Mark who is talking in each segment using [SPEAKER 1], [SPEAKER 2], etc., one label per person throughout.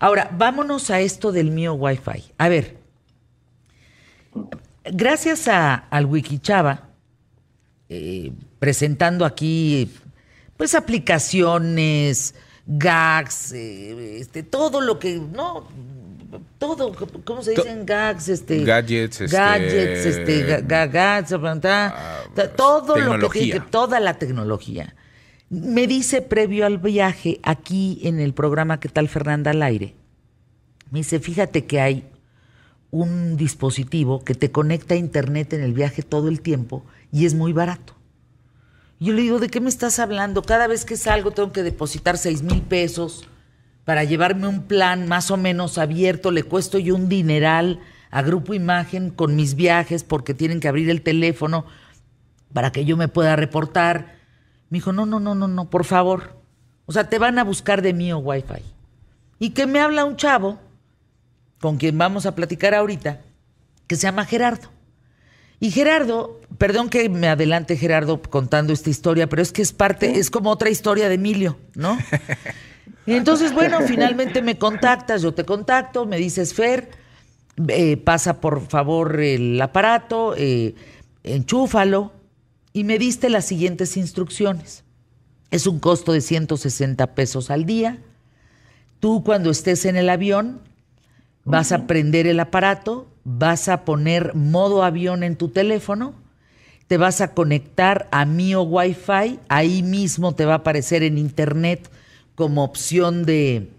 [SPEAKER 1] Ahora, vámonos a esto del mío Wi-Fi. A ver, gracias a, al Wikichava, eh, presentando aquí pues aplicaciones, gags, eh, este, todo lo que, no, todo, ¿cómo se dicen gags? Este,
[SPEAKER 2] gadgets, este,
[SPEAKER 1] gadgets, este, gadgets,
[SPEAKER 2] ah,
[SPEAKER 1] todo lo que toda la tecnología. Me dice previo al viaje, aquí en el programa ¿Qué tal Fernanda al aire? Me dice, fíjate que hay un dispositivo que te conecta a internet en el viaje todo el tiempo y es muy barato. Yo le digo, ¿de qué me estás hablando? Cada vez que salgo tengo que depositar seis mil pesos para llevarme un plan más o menos abierto. Le cuesto yo un dineral a Grupo Imagen con mis viajes porque tienen que abrir el teléfono para que yo me pueda reportar. Me dijo, no, no, no, no, no, por favor. O sea, te van a buscar de mí o Wi-Fi. Y que me habla un chavo, con quien vamos a platicar ahorita, que se llama Gerardo. Y Gerardo, perdón que me adelante Gerardo contando esta historia, pero es que es parte, es como otra historia de Emilio, ¿no? Y entonces, bueno, finalmente me contactas, yo te contacto, me dices, Fer, eh, pasa por favor el aparato, eh, enchúfalo, y me diste las siguientes instrucciones. Es un costo de 160 pesos al día. Tú cuando estés en el avión vas a prender el aparato, vas a poner modo avión en tu teléfono, te vas a conectar a Mio Wi-Fi, ahí mismo te va a aparecer en internet como opción de,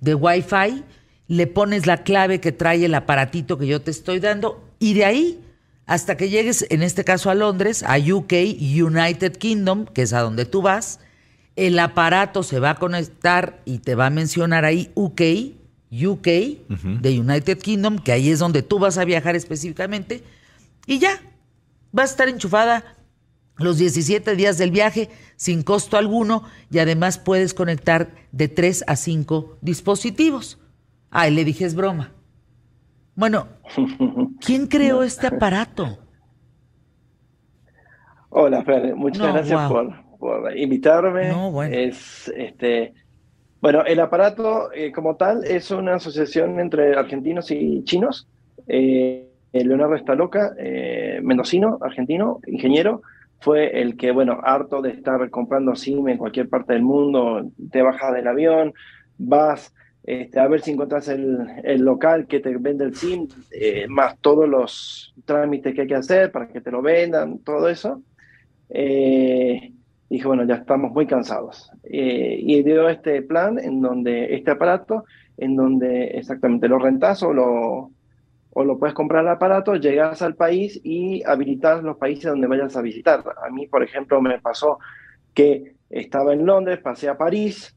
[SPEAKER 1] de Wi-Fi, le pones la clave que trae el aparatito que yo te estoy dando y de ahí hasta que llegues, en este caso a Londres, a UK, United Kingdom, que es a donde tú vas, el aparato se va a conectar y te va a mencionar ahí UK, UK, de United Kingdom, que ahí es donde tú vas a viajar específicamente, y ya, va a estar enchufada los 17 días del viaje sin costo alguno y además puedes conectar de 3 a 5 dispositivos. Ay, le dije es broma. Bueno, ¿quién creó este aparato?
[SPEAKER 3] Hola, Fer, muchas gracias por, invitarme. No, bueno. Es, este, bueno, el aparato eh, como tal es una asociación entre argentinos y chinos. Eh, Leonardo Estaloca, eh, mendocino, argentino, ingeniero, fue el que, bueno, harto de estar comprando SIM en cualquier parte del mundo, te bajas del avión, vas este, a ver si encontrás el, local que te vende el SIM, eh, más todos los trámites que hay que hacer para que te lo vendan, todo eso. Eh, dije, bueno, ya estamos muy cansados. Eh, y dio este plan, en donde, este aparato, en donde exactamente lo rentas o lo, o lo puedes comprar el aparato, llegas al país y habilitas los países donde vayas a visitar. A mí, por ejemplo, me pasó que estaba en Londres, pasé a París,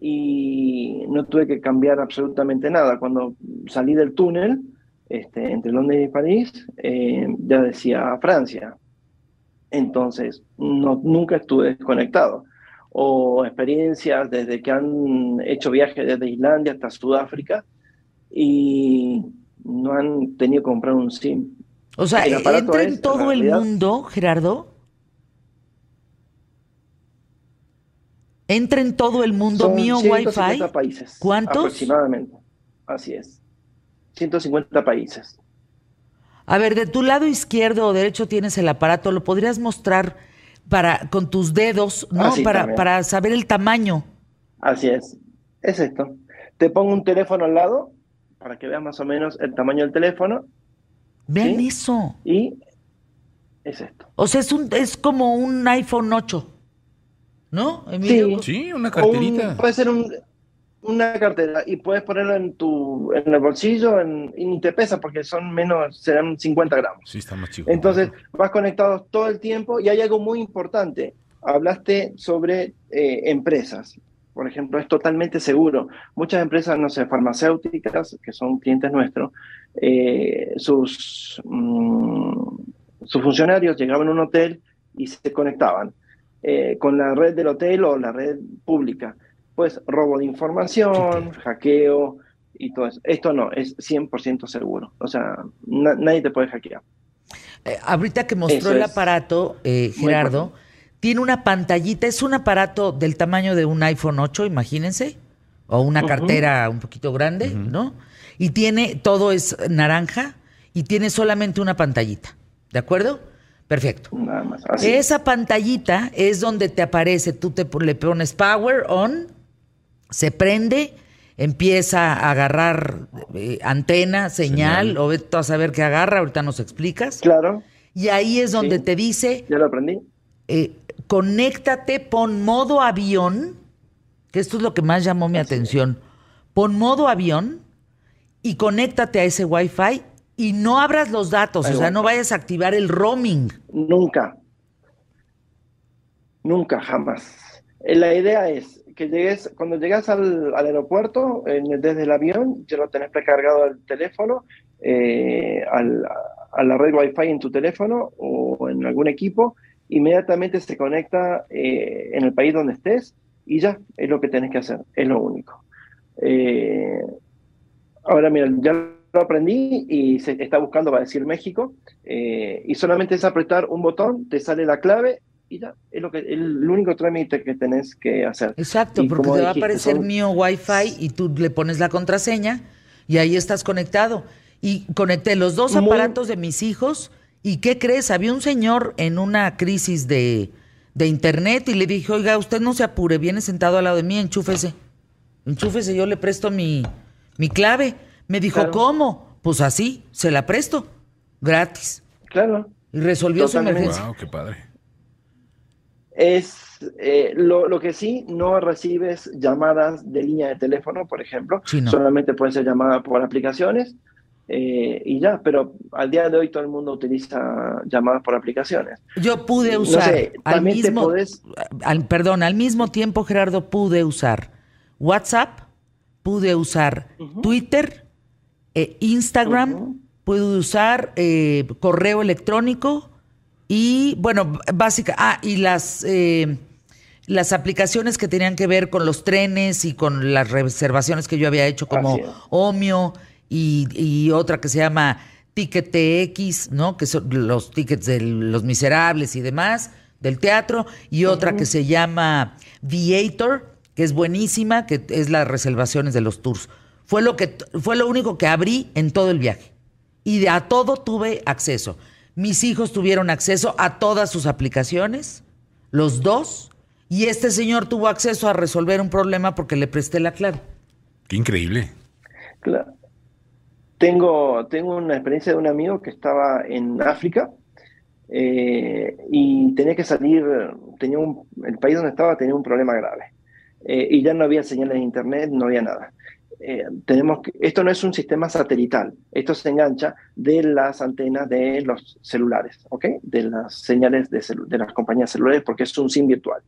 [SPEAKER 3] y no tuve que cambiar absolutamente nada. Cuando salí del túnel, este, entre Londres y París, eh, ya decía Francia. Entonces, no, nunca estuve desconectado. O experiencias desde que han hecho viajes desde Islandia hasta Sudáfrica y no han tenido que comprar un SIM.
[SPEAKER 1] O sea, entra en todo el mundo, Gerardo. ¿Entra en todo el mundo
[SPEAKER 3] Son
[SPEAKER 1] mío
[SPEAKER 3] 150 Wi-Fi? países.
[SPEAKER 1] ¿Cuántos?
[SPEAKER 3] Aproximadamente. Así es. 150 países.
[SPEAKER 1] A ver, de tu lado izquierdo o derecho tienes el aparato, ¿lo podrías mostrar para con tus dedos, no? para, para saber el tamaño.
[SPEAKER 3] Así es. Es esto. Te pongo un teléfono al lado para que veas más o menos el tamaño del teléfono.
[SPEAKER 1] Vean eso.
[SPEAKER 3] Y es esto.
[SPEAKER 1] O sea, es, un, es como un iPhone 8. ¿No,
[SPEAKER 2] Sí, una carterita.
[SPEAKER 3] puede ser una cartera y puedes ponerlo en tu en el bolsillo en, y ni te pesa porque son menos, serán 50 gramos.
[SPEAKER 2] Sí, está más chico.
[SPEAKER 3] Entonces vas conectado todo el tiempo y hay algo muy importante. Hablaste sobre eh, empresas. Por ejemplo, es totalmente seguro. Muchas empresas, no sé, farmacéuticas, que son clientes nuestros, eh, sus, mm, sus funcionarios llegaban a un hotel y se conectaban eh, con la red del hotel o la red pública. Pues robo de información, hackeo y todo eso. Esto no, es 100% seguro. O sea, nadie te puede hackear.
[SPEAKER 1] Eh, ahorita que mostró el aparato, eh, Gerardo, tiene una pantallita, es un aparato del tamaño de un iPhone 8, imagínense. o una cartera un poquito grande, ¿no? Y tiene, todo es naranja y tiene solamente una pantallita, ¿de acuerdo? Perfecto. Nada más. Esa pantallita es donde te aparece, tú te le pones power on, se prende, empieza a agarrar eh, antena, señal, o ve a saber qué agarra, ahorita nos explicas.
[SPEAKER 3] Claro.
[SPEAKER 1] Y ahí es donde te dice.
[SPEAKER 3] Ya lo aprendí.
[SPEAKER 1] Eh, conéctate, pon modo avión, que esto es lo que más llamó mi atención. Pon modo avión y conéctate a ese Wi-Fi y no abras los datos, o sea, no vayas a activar el roaming.
[SPEAKER 3] Nunca. Nunca, jamás. Eh, la idea es que llegues, cuando llegas al, aeropuerto, desde el avión, ya lo tenés precargado al teléfono, eh, a la red Wi-Fi en tu teléfono o en algún equipo, inmediatamente se conecta eh, en el país donde estés y ya, es lo que tenés que hacer, es lo único. ahora, mira, ya lo aprendí y se está buscando, va a decir México, eh, y solamente es apretar un botón, te sale la clave y ya, es lo que, el, único trámite que tenés que hacer.
[SPEAKER 1] Exacto, porque te va a aparecer mío Wi-Fi y tú le pones la contraseña y ahí estás conectado. Y conecté los dos aparatos de mis hijos y ¿qué crees? Había un señor en una crisis de, de internet y le dije, oiga, usted no se apure, viene sentado al lado de mí, enchúfese. Enchúfese, yo le presto mi, mi clave. Me dijo, ¿cómo? Pues así, se la presto, gratis.
[SPEAKER 3] Claro.
[SPEAKER 1] Y resolvió su emergencia.
[SPEAKER 2] Wow, qué padre.
[SPEAKER 3] Es eh, lo, que sí, no recibes llamadas de línea de teléfono, por ejemplo. Solamente pueden ser llamadas por aplicaciones. Eh, y ya, pero al día de hoy todo el mundo utiliza llamadas por aplicaciones.
[SPEAKER 1] Yo pude usar al mismo, perdón, al mismo tiempo Gerardo pude usar WhatsApp, pude usar Twitter, eh, Instagram, puedo usar eh, correo electrónico y, bueno, básica, ah, y las, eh, las aplicaciones que tenían que ver con los trenes y con las reservaciones que yo había hecho como Omio y, otra que se llama Ticket TX, ¿no? Que son los tickets de los miserables y demás del teatro, y otra que se llama Viator, que es buenísima, que es las reservaciones de los tours. Fue lo, que, fue lo único que abrí en todo el viaje. Y a todo tuve acceso. Mis hijos tuvieron acceso a todas sus aplicaciones, los dos, y este señor tuvo acceso a resolver un problema porque le presté la clave.
[SPEAKER 2] Qué increíble.
[SPEAKER 3] Claro. Tengo, tengo una experiencia de un amigo que estaba en África eh, y tenía que salir, tenía un, el país donde estaba tenía un problema grave eh, y ya no había señales de internet, no había nada. Eh, tenemos que, esto no es un sistema satelital, esto se engancha de las antenas de los celulares, ¿ok? De las señales de, de las compañías celulares porque es un SIM virtual.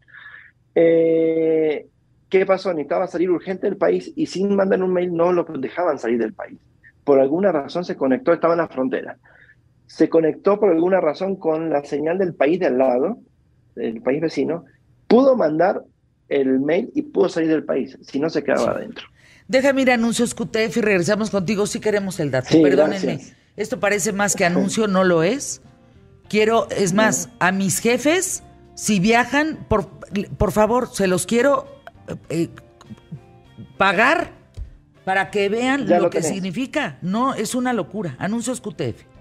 [SPEAKER 3] Eh, ¿Qué pasó? Necesitaba salir urgente del país y sin mandar un mail no lo dejaban salir del país. Por alguna razón se conectó, estaba en la frontera. Se conectó por alguna razón con la señal del país de al lado, del país vecino, pudo mandar el mail y pudo salir del país, si no se quedaba adentro.
[SPEAKER 1] Déjame ir a anuncios QTF y regresamos contigo si queremos el dato. Perdónenme. Esto parece más que anuncio, no lo es. Quiero, es más, a mis jefes, si viajan, por, por favor, se los quiero eh, pagar para que vean lo, que significa. No, es una locura. Anuncios QTF.